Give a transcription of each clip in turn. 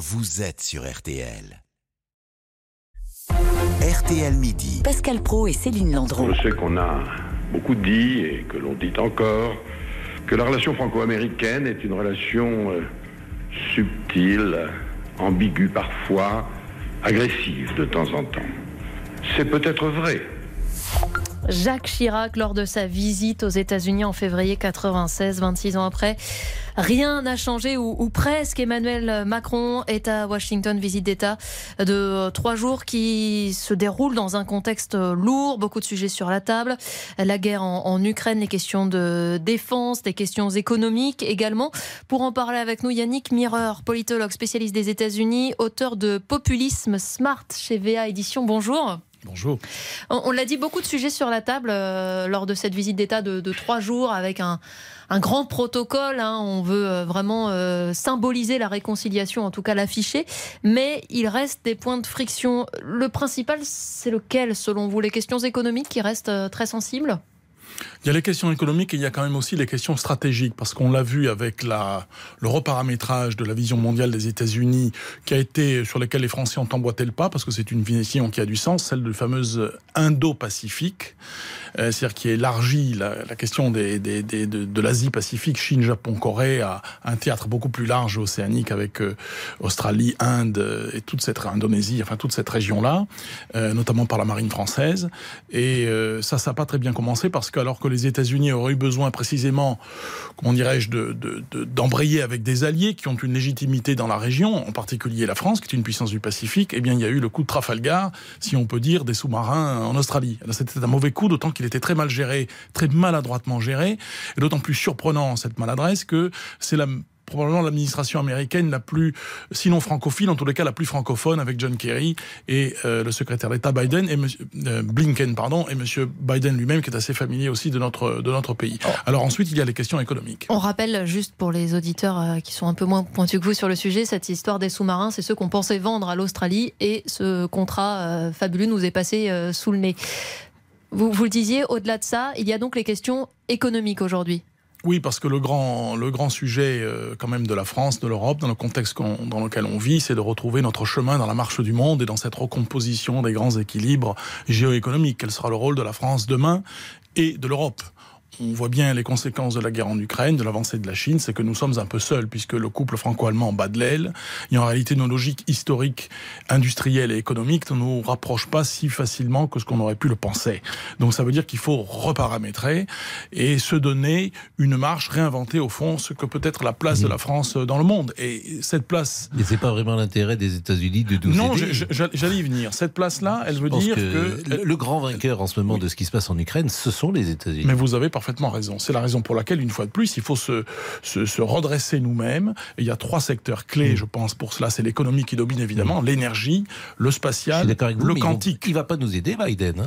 vous êtes sur RTL. RTL Midi. Pascal Pro et Céline Landreau. Je sais qu'on a beaucoup dit et que l'on dit encore que la relation franco-américaine est une relation euh, subtile, ambiguë parfois, agressive de temps en temps. C'est peut-être vrai. Jacques Chirac lors de sa visite aux États-Unis en février 96, 26 ans après. Rien n'a changé ou, presque. Emmanuel Macron est à Washington, visite d'État de trois jours qui se déroule dans un contexte lourd, beaucoup de sujets sur la table. La guerre en, Ukraine, les questions de défense, des questions économiques également. Pour en parler avec nous, Yannick Mireur, politologue spécialiste des États-Unis, auteur de Populisme Smart chez VA Édition. Bonjour. Bonjour. On, l'a dit, beaucoup de sujets sur la table euh, lors de cette visite d'État de, trois jours avec un, grand protocole. Hein. On veut euh, vraiment euh, symboliser la réconciliation, en tout cas l'afficher. Mais il reste des points de friction. Le principal, c'est lequel selon vous? Les questions économiques qui restent très sensibles? Il y a les questions économiques et il y a quand même aussi les questions stratégiques, parce qu'on l'a vu avec la, le reparamétrage de la vision mondiale des États-Unis, qui a été sur lesquels les Français ont emboîté le pas, parce que c'est une vision qui a du sens, celle de fameuse Indo-Pacifique, euh, c'est-à-dire qui élargit la, question de, l'Asie-Pacifique, Chine, Japon, Corée, à un théâtre beaucoup plus large océanique avec euh, Australie, Inde euh, et toute cette Indonésie, enfin toute cette région-là, notamment par la marine française. Et ça, ça n'a pas très bien commencé parce que alors que les États-Unis auraient eu besoin précisément, comment dirais-je, d'embrayer de, de, avec des alliés qui ont une légitimité dans la région, en particulier la France, qui est une puissance du Pacifique, eh bien, il y a eu le coup de Trafalgar, si on peut dire, des sous-marins en Australie. C'était un mauvais coup, d'autant qu'il était très mal géré, très maladroitement géré, et d'autant plus surprenant cette maladresse que c'est la probablement l'administration américaine la plus, sinon francophile, en tous les cas la plus francophone, avec John Kerry et euh, le secrétaire d'État Biden et monsieur, euh, Blinken, pardon, et Monsieur Biden lui-même, qui est assez familier aussi de notre de notre pays. Oh. Alors ensuite, il y a les questions économiques. On rappelle juste pour les auditeurs euh, qui sont un peu moins pointus que vous sur le sujet, cette histoire des sous-marins, c'est ceux qu'on pensait vendre à l'Australie et ce contrat fabuleux nous est passé sous le nez. Vous, vous le disiez, au-delà de ça, il y a donc les questions économiques aujourd'hui. Oui, parce que le grand, le grand sujet euh, quand même de la France, de l'Europe, dans le contexte dans lequel on vit, c'est de retrouver notre chemin dans la marche du monde et dans cette recomposition des grands équilibres géoéconomiques. Quel sera le rôle de la France demain et de l'Europe? On voit bien les conséquences de la guerre en Ukraine, de l'avancée de la Chine, c'est que nous sommes un peu seuls, puisque le couple franco-allemand bat de l'aile. Et en réalité, nos logiques historiques, industrielles et économiques ne nous rapprochent pas si facilement que ce qu'on aurait pu le penser. Donc ça veut dire qu'il faut reparamétrer et se donner une marche, réinventer au fond ce que peut être la place de la France dans le monde. Et cette place... Mais c'est pas vraiment l'intérêt des États-Unis de nous Non, j'allais y venir. Cette place-là, elle veut dire que... que... Le grand vainqueur en ce moment de ce qui se passe en Ukraine, ce sont les États-Unis. Mais vous avez parfaitement raison. C'est la raison pour laquelle, une fois de plus, il faut se, se, redresser nous-mêmes. Il y a trois secteurs clés, mm. je pense, pour cela. C'est l'économie qui domine évidemment, mm. l'énergie, le spatial, le quantique. Il ne va pas nous aider, Biden. Hein?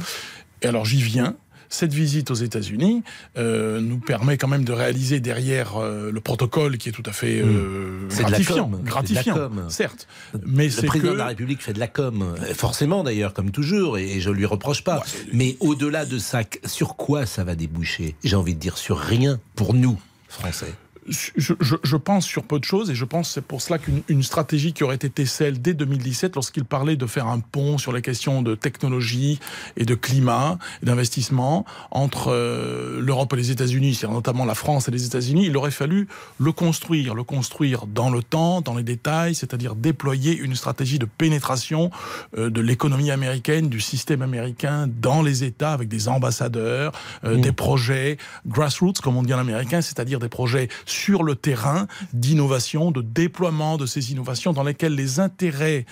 et alors j'y viens cette visite aux États-Unis euh, nous permet quand même de réaliser derrière euh, le protocole qui est tout à fait euh, gratifiant, gratifiant, certes. Mais le président de la République fait de la com, forcément d'ailleurs, comme toujours, et, je je lui reproche pas. mais au-delà de ça, sur quoi ça va déboucher? J'ai envie de dire sur rien pour nous, Français je, je, pense sur peu de choses et je pense c'est pour cela qu'une stratégie qui aurait été celle dès 2017 lorsqu'il parlait de faire un pont sur les questions de technologie et de climat et d'investissement entre euh, l'Europe et les États-Unis, c'est notamment la France et les États-Unis, il aurait fallu le construire, le construire dans le temps, dans les détails, c'est-à-dire déployer une stratégie de pénétration euh, de l'économie américaine, du système américain dans les États avec des ambassadeurs, euh, mmh. des projets grassroots comme on dit en américain, c'est-à-dire des projets sur le terrain d'innovation, de déploiement de ces innovations dans lesquelles les intérêts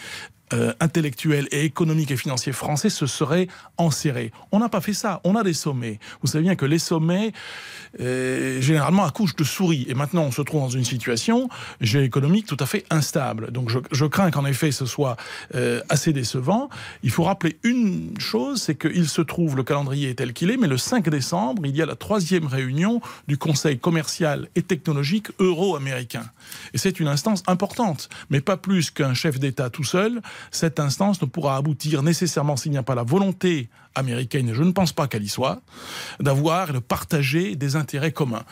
euh, intellectuels et économiques et financiers français se seraient enserrés. On n'a pas fait ça. On a des sommets. Vous savez bien que les sommets, euh, généralement, accouchent de souris. Et maintenant, on se trouve dans une situation géoéconomique tout à fait instable. Donc, je, crains qu'en effet, ce soit euh, assez décevant. Il faut rappeler une chose, c'est qu'il se trouve, le calendrier est tel qu'il est, mais le 5 décembre, il y a la troisième réunion du Conseil commercial et technologique euro-américain. Et c'est une instance importante, mais pas plus qu'un chef d'État tout seul cette instance ne pourra aboutir nécessairement s'il n'y a pas la volonté américaine, et je ne pense pas qu'elle y soit, d'avoir et de partager des intérêts communs.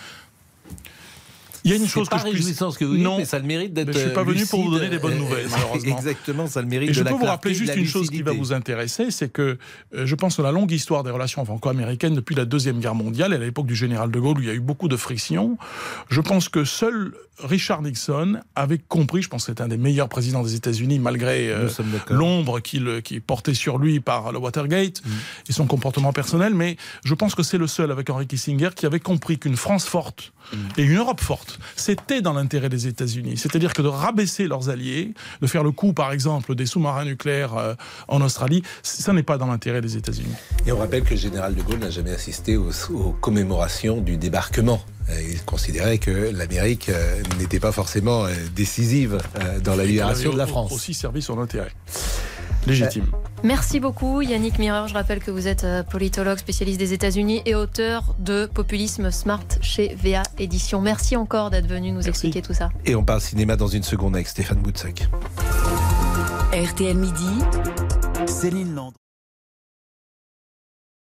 Il y a une chose pas que je puisse... réjouissant ce que vous dites, mais ça le mérite d'être. Je suis pas venu pour vous donner des bonnes nouvelles, malheureusement. Exactement, ça le mérite Et de je la peux vous rappeler juste une chose qui va vous intéresser, c'est que euh, je pense que la longue histoire des relations franco-américaines depuis la Deuxième Guerre mondiale, et à l'époque du général de Gaulle, où il y a eu beaucoup de frictions, je pense que seul Richard Nixon avait compris, je pense que c'est un des meilleurs présidents des États-Unis, malgré euh, l'ombre qu'il qui est portée sur lui par le Watergate Mm. et son comportement personnel, mais je pense que c'est le seul avec Henry Kissinger qui avait compris qu'une France forte Mm. et une Europe forte, c'était dans l'intérêt des États-Unis. C'est-à-dire que de rabaisser leurs alliés, de faire le coup, par exemple, des sous-marins nucléaires euh, en Australie, ça n'est pas dans l'intérêt des États-Unis. Et on rappelle que le général de Gaulle n'a jamais assisté aux, aux commémorations du débarquement. Euh, Il considérait que l'Amérique euh, n'était pas forcément décisive dans la libération de la France. Aussi servi son intérêt. Légitime. Merci beaucoup Yannick Mireur. Je rappelle que vous êtes euh, politologue, spécialiste des États-Unis et auteur de Populisme Smart chez VA Édition. Merci encore d'être venu nous Merci. expliquer tout ça. Et on parle cinéma dans une seconde avec Stéphane Boutsac. RTL Midi. Céline Landreau.